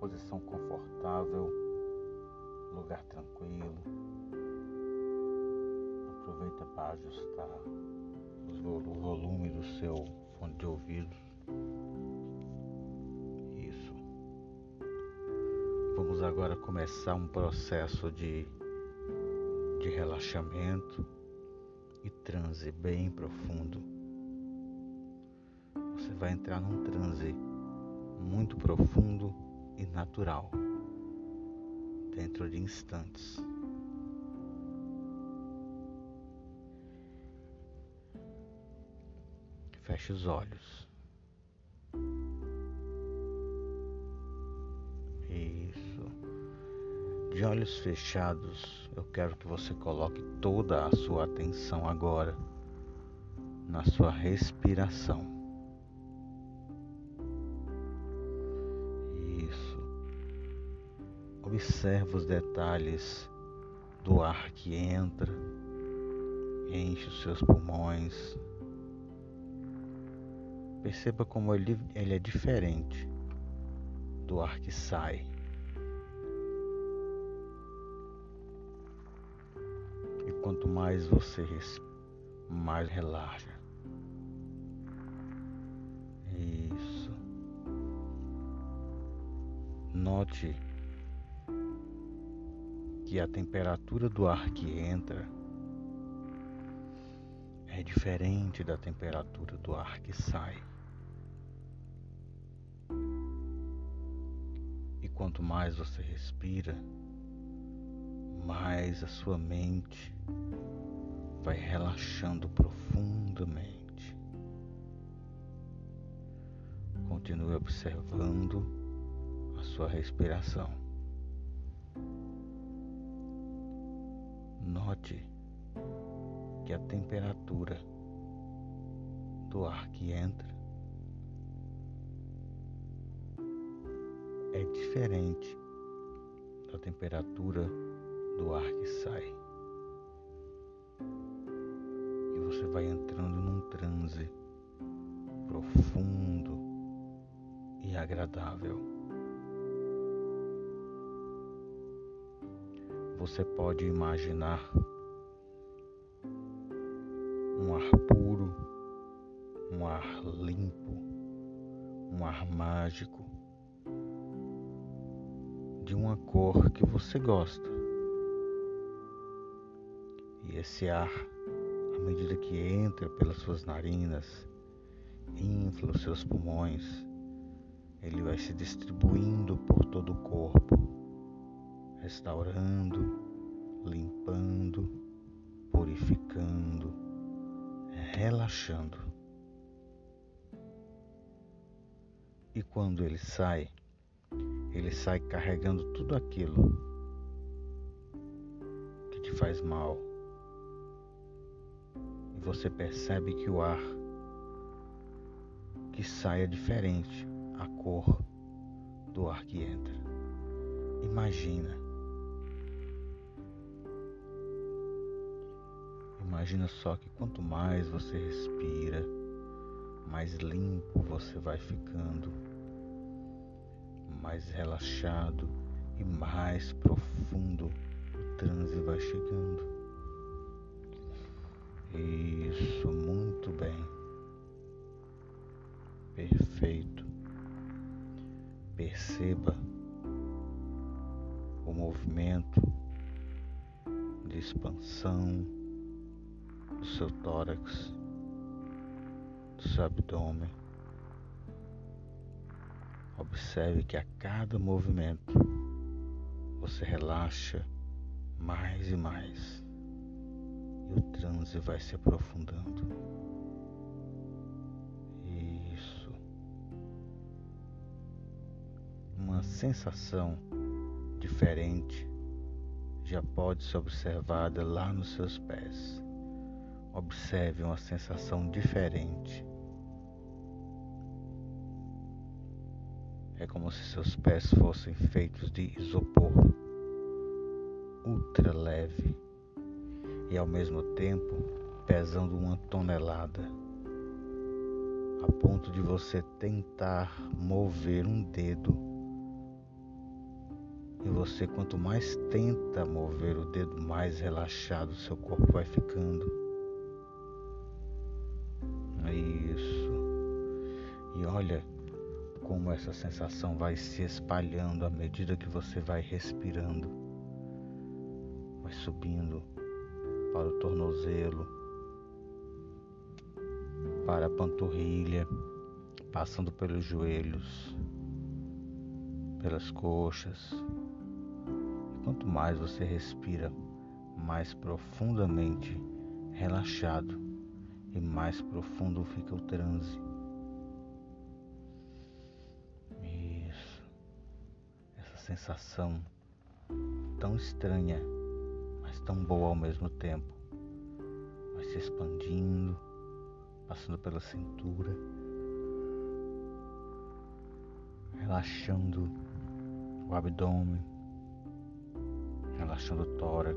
posição confortável, lugar tranquilo. Aproveita para ajustar o volume do seu fone de ouvido. Isso. Vamos agora começar um processo de, de relaxamento e transe bem profundo. Você vai entrar num transe muito profundo e natural dentro de instantes. Feche os olhos. Isso. De olhos fechados, eu quero que você coloque toda a sua atenção agora na sua respiração. Observe os detalhes do ar que entra, enche os seus pulmões Perceba como ele, ele é diferente do ar que sai. E quanto mais você respira, mais relaxa. Isso. Note que a temperatura do ar que entra é diferente da temperatura do ar que sai. quanto mais você respira, mais a sua mente vai relaxando profundamente. Continue observando a sua respiração. Note que a temperatura do ar que entra é diferente da temperatura do ar que sai. E você vai entrando num transe profundo e agradável. Você pode imaginar um ar puro, um ar limpo, um ar mágico de uma cor que você gosta. E esse ar, à medida que entra pelas suas narinas, infla os seus pulmões, ele vai se distribuindo por todo o corpo, restaurando, limpando, purificando, relaxando. E quando ele sai, ele sai carregando tudo aquilo que te faz mal. E você percebe que o ar que sai é diferente, a cor do ar que entra. Imagina. Imagina só que quanto mais você respira, mais limpo você vai ficando mais relaxado e mais profundo o transe vai chegando. Isso, muito bem. Perfeito. Perceba o movimento de expansão seu tórax, do seu abdômen Observe que a cada movimento você relaxa mais e mais e o transe vai se aprofundando. Isso. Uma sensação diferente já pode ser observada lá nos seus pés. Observe uma sensação diferente É como se seus pés fossem feitos de isopor, ultra leve e ao mesmo tempo pesando uma tonelada, a ponto de você tentar mover um dedo E você, quanto mais tenta mover o dedo, mais relaxado seu corpo vai ficando. E olha como essa sensação vai se espalhando à medida que você vai respirando. Vai subindo para o tornozelo, para a panturrilha, passando pelos joelhos, pelas coxas. E quanto mais você respira, mais profundamente relaxado e mais profundo fica o transe. Sensação tão estranha, mas tão boa ao mesmo tempo. Vai se expandindo, passando pela cintura relaxando o abdômen, relaxando o tórax,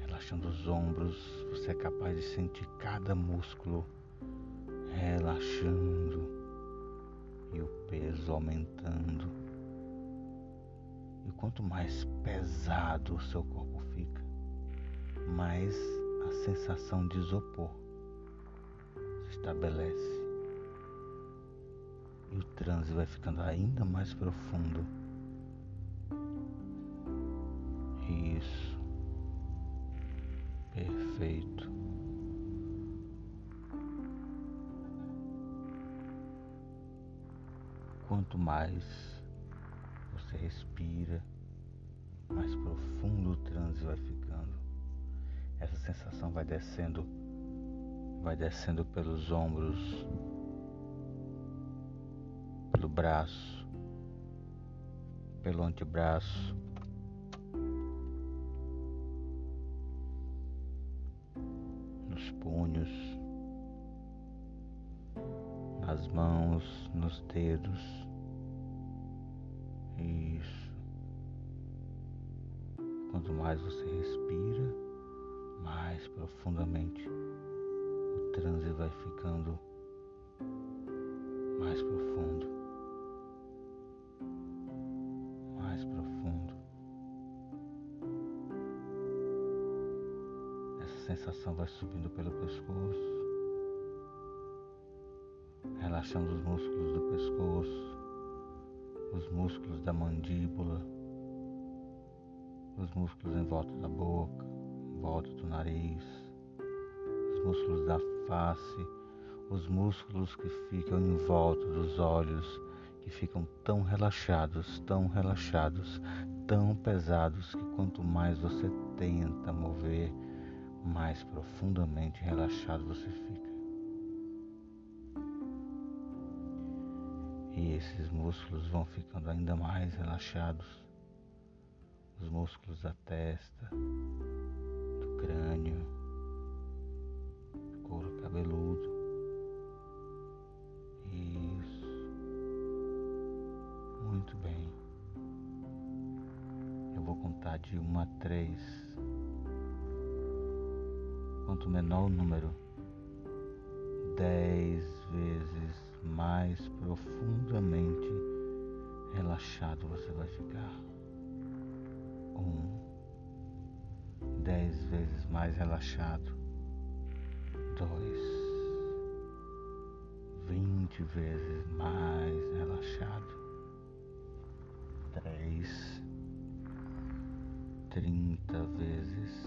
relaxando os ombros. Você é capaz de sentir cada músculo relaxando e o peso aumentando. Quanto mais pesado o seu corpo fica, mais a sensação de isopor se estabelece e o transe vai ficando ainda mais profundo. Isso. Perfeito. Quanto mais você respira, mais profundo o transe vai ficando. Essa sensação vai descendo, vai descendo pelos ombros, pelo braço, pelo antebraço, nos punhos, nas mãos, nos dedos. Isso. Quanto mais você respira, mais profundamente o transe vai ficando mais profundo. sensação vai subindo pelo pescoço, relaxando os músculos do pescoço, os músculos da mandíbula, os músculos em volta da boca, em volta do nariz, os músculos da face, os músculos que ficam em volta dos olhos, que ficam tão relaxados, tão relaxados, tão pesados que quanto mais você tenta mover, mais profundamente relaxado você fica. E esses músculos vão ficando ainda mais relaxados. Os músculos da testa, do crânio, do couro cabeludo. Isso. Muito bem. Eu vou contar de uma a três quanto menor o número, dez vezes mais profundamente relaxado você vai ficar. Um, dez vezes mais relaxado. Dois, vinte vezes mais relaxado. Três, trinta vezes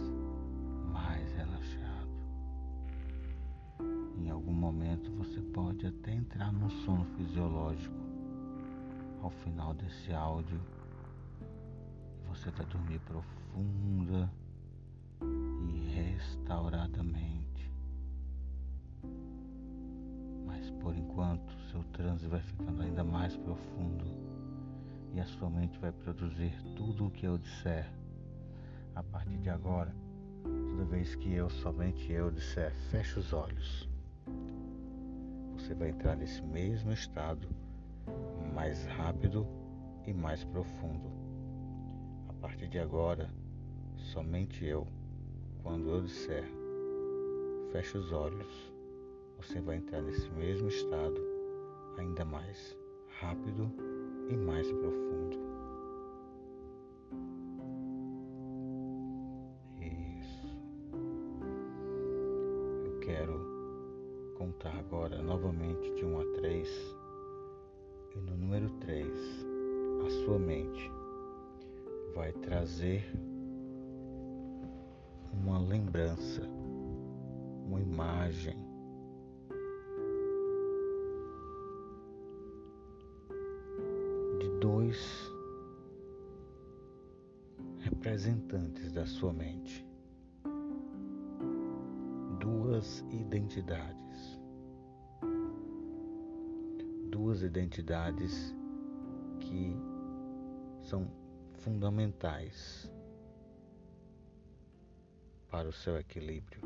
algum momento você pode até entrar num sono fisiológico. Ao final desse áudio, você vai dormir profunda e restauradamente. Mas por enquanto, seu transe vai ficando ainda mais profundo e a sua mente vai produzir tudo o que eu disser. A partir de agora, toda vez que eu, somente eu, disser, feche os olhos você vai entrar nesse mesmo estado mais rápido e mais profundo. A partir de agora, somente eu, quando eu disser, feche os olhos, você vai entrar nesse mesmo estado ainda mais rápido e mais profundo. Agora novamente de 1 a 3. E no número 3, a sua mente vai trazer uma lembrança, uma imagem de dois representantes da sua mente, duas identidades, duas identidades que são fundamentais para o seu equilíbrio.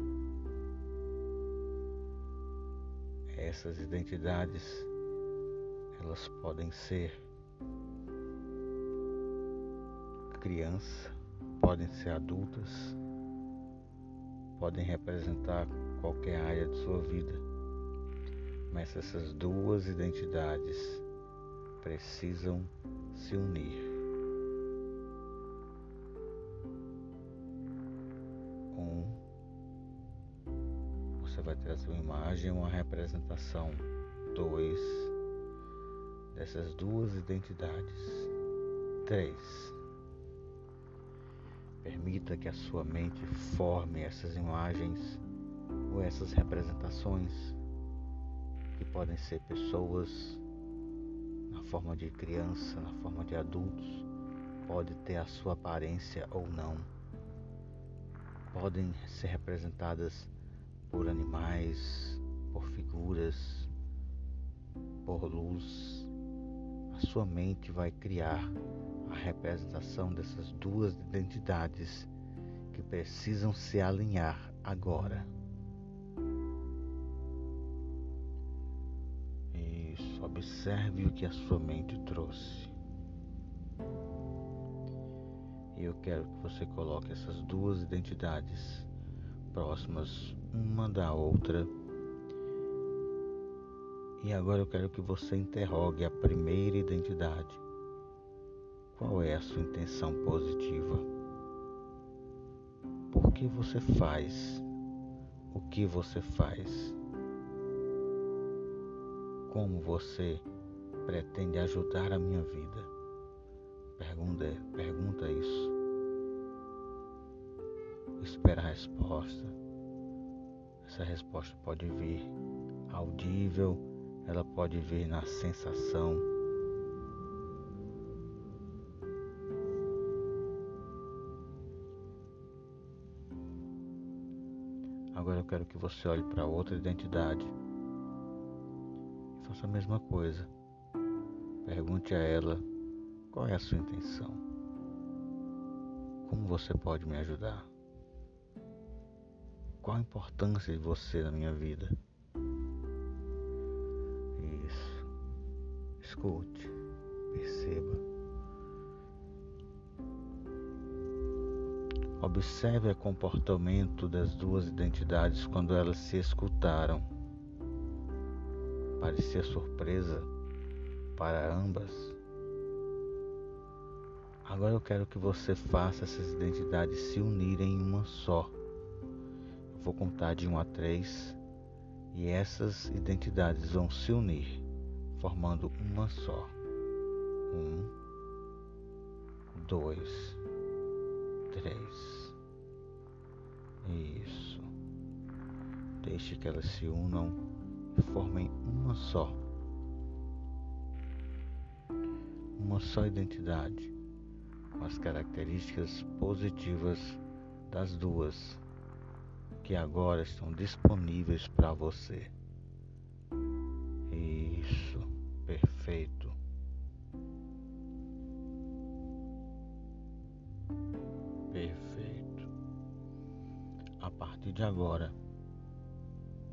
Essas identidades elas podem ser criança, podem ser adultas, podem representar qualquer área de sua vida. Mas essas duas identidades precisam se unir. Um, você vai trazer uma imagem, uma representação. Dois, dessas duas identidades. Três, Permita que a sua mente forme essas imagens ou essas representações que podem ser pessoas na forma de criança, na forma de adultos, pode ter a sua aparência ou não. Podem ser representadas por animais, por figuras, por luz. A sua mente vai criar a representação dessas duas identidades que precisam se alinhar agora. Observe o que a sua mente trouxe. E eu quero que você coloque essas duas identidades próximas uma da outra. E agora eu quero que você interrogue a primeira identidade. Qual é a sua intenção positiva? Por que você faz o que você faz? Como você pretende ajudar a minha vida? Pergunta, pergunta isso. Espera a resposta. Essa resposta pode vir audível, ela pode vir na sensação Agora eu quero que você olhe para outra identidade faça a mesma coisa. Pergunte a ela qual é a sua intenção. Como você pode me ajudar? Qual a importância de você na minha vida? Isso. Escute, perceba. Observe o comportamento das duas identidades quando elas se escutaram. Parecia surpresa para ambas. Agora eu quero que você faça essas identidades se unirem em uma só. Eu vou contar de 1 a 3 e essas identidades vão se unir, formando uma só. Um, dois, três. Isso. Deixe que elas se unam formem uma só. Uma só identidade, com as características positivas das duas, que agora estão disponíveis para você. Isso, perfeito. partir de agora,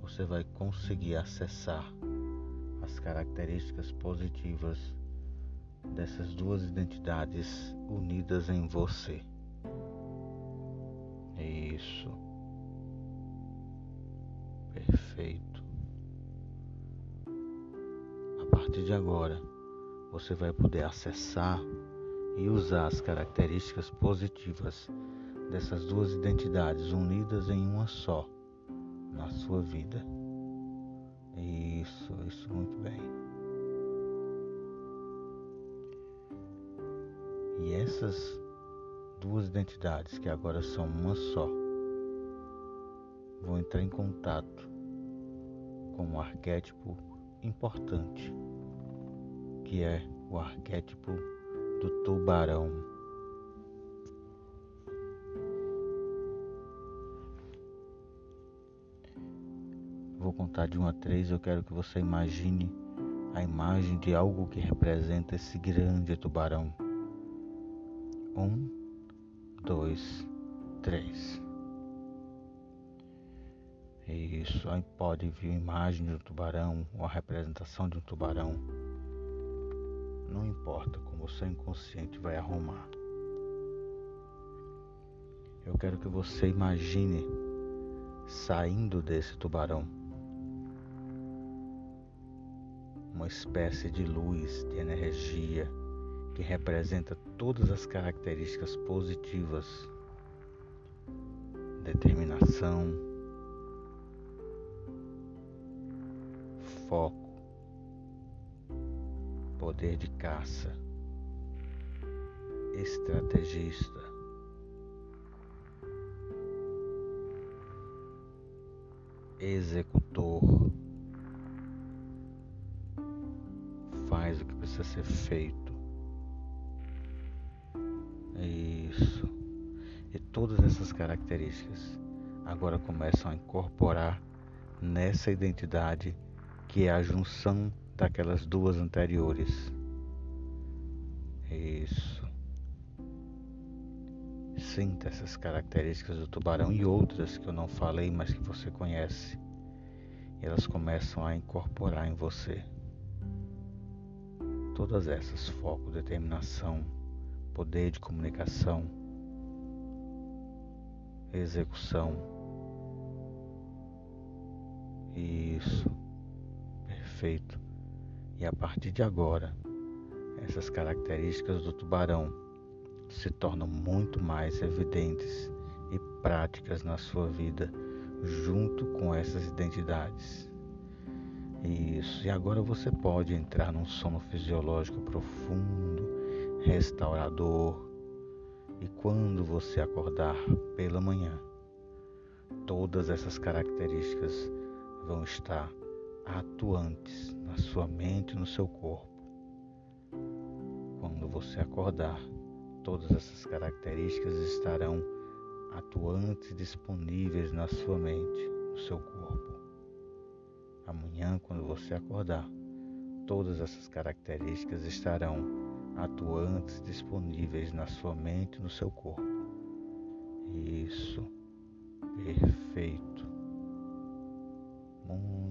você vai conseguir acessar as características positivas dessas duas identidades unidas em você. Isso. Perfeito. A partir de agora, você vai poder acessar e usar as características positivas dessas duas identidades unidas em uma só na sua vida. Isso, isso muito bem. E essas duas identidades, que agora são uma só, vão entrar em contato com um arquétipo importante, que é o arquétipo do tubarão. Vou contar de um a três. Eu quero que você imagine a imagem de algo que representa esse grande tubarão. Um, dois, três. Isso, aí pode vir uma imagem de um tubarão, ou a representação de um tubarão. Não importa como o seu inconsciente vai arrumar. Eu quero que você imagine saindo desse tubarão uma espécie de luz, de energia que representa todas as características positivas, determinação, foco, poder de caça, estrategista, executor, faz o que precisa ser feito. Isso. E todas essas características agora começam a incorporar nessa identidade que é a junção daquelas duas anteriores. Isso. Sinta essas características do tubarão e outras que eu não falei, mas que você conhece. E elas começam a incorporar em você. Todas essas: foco, determinação, poder de comunicação, execução. Isso perfeito. E a partir de agora, essas características do tubarão se tornam muito mais evidentes e práticas na sua vida, junto com essas identidades. Isso, e agora você pode entrar num sono fisiológico profundo, restaurador, e quando você acordar pela manhã, todas essas características vão estar atuantes na sua mente e no seu corpo. Quando você acordar, todas essas características estarão atuantes disponíveis na sua mente, no seu corpo. Amanhã, quando você acordar, todas essas características estarão atuantes disponíveis na sua mente e no seu corpo. Isso. Perfeito. Muito